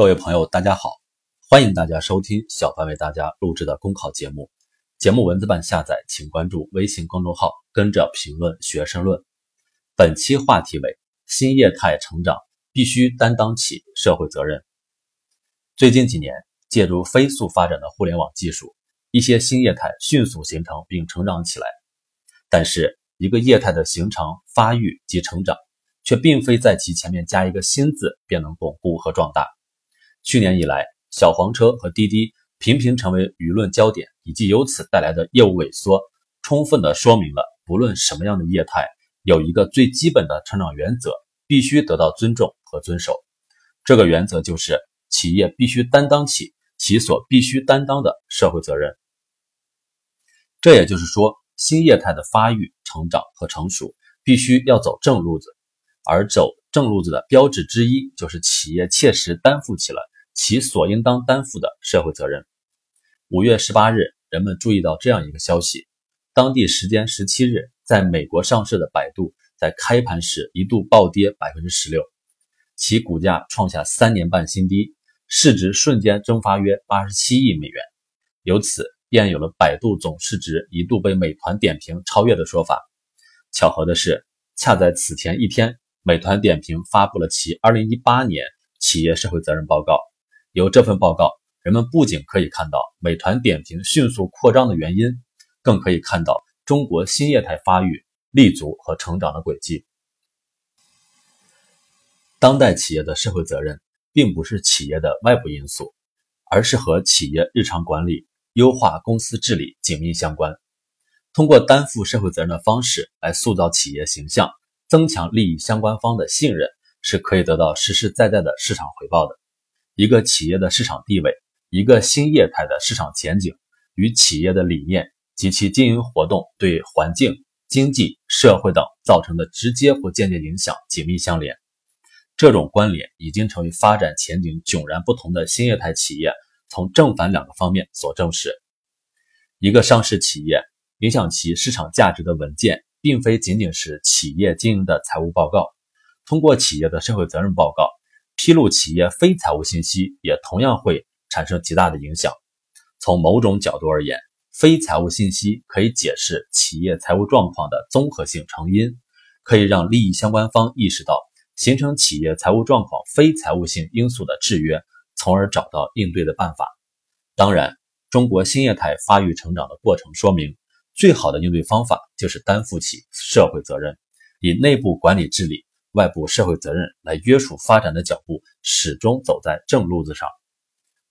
各位朋友，大家好！欢迎大家收听小凡为大家录制的公考节目。节目文字版下载，请关注微信公众号，跟着评论学申论。本期话题为：新业态成长必须担当起社会责任。最近几年，借助飞速发展的互联网技术，一些新业态迅速形成并成长起来。但是，一个业态的形成、发育及成长，却并非在其前面加一个“新”字便能巩固和壮大。去年以来，小黄车和滴滴频频成为舆论焦点，以及由此带来的业务萎缩，充分的说明了，不论什么样的业态，有一个最基本的成长原则，必须得到尊重和遵守。这个原则就是，企业必须担当起其所必须担当的社会责任。这也就是说，新业态的发育、成长和成熟，必须要走正路子，而走正路子的标志之一，就是企业切实担负起了。其所应当担负的社会责任。五月十八日，人们注意到这样一个消息：当地时间十七日，在美国上市的百度在开盘时一度暴跌百分之十六，其股价创下三年半新低，市值瞬间蒸发约八十七亿美元。由此便有了百度总市值一度被美团点评超越的说法。巧合的是，恰在此前一天，美团点评发布了其二零一八年企业社会责任报告。由这份报告，人们不仅可以看到美团点评迅速扩张的原因，更可以看到中国新业态发育、立足和成长的轨迹。当代企业的社会责任，并不是企业的外部因素，而是和企业日常管理、优化公司治理紧密相关。通过担负社会责任的方式来塑造企业形象，增强利益相关方的信任，是可以得到实实在在的市场回报的。一个企业的市场地位，一个新业态的市场前景，与企业的理念及其经营活动对环境、经济社会等造成的直接或间接影响紧密相连。这种关联已经成为发展前景迥然不同的新业态企业从正反两个方面所证实。一个上市企业影响其市场价值的文件，并非仅仅是企业经营的财务报告，通过企业的社会责任报告。披露企业非财务信息也同样会产生极大的影响。从某种角度而言，非财务信息可以解释企业财务状况的综合性成因，可以让利益相关方意识到形成企业财务状况非财务性因素的制约，从而找到应对的办法。当然，中国新业态发育成长的过程说明，最好的应对方法就是担负起社会责任，以内部管理治理。外部社会责任来约束发展的脚步，始终走在正路子上。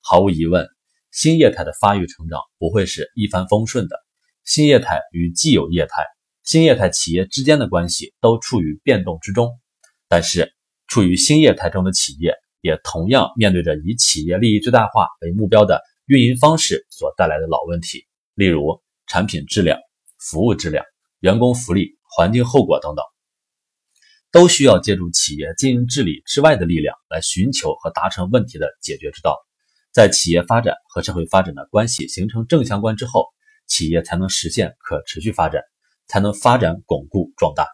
毫无疑问，新业态的发育成长不会是一帆风顺的。新业态与既有业态、新业态企业之间的关系都处于变动之中。但是，处于新业态中的企业也同样面对着以企业利益最大化为目标的运营方式所带来的老问题，例如产品质量、服务质量、员工福利、环境后果等等。都需要借助企业经营治理之外的力量来寻求和达成问题的解决之道。在企业发展和社会发展的关系形成正相关之后，企业才能实现可持续发展，才能发展巩固壮大。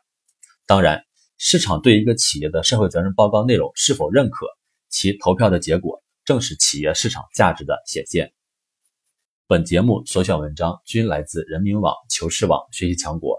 当然，市场对一个企业的社会责任报告内容是否认可，其投票的结果正是企业市场价值的显现。本节目所选文章均来自人民网、求是网、学习强国。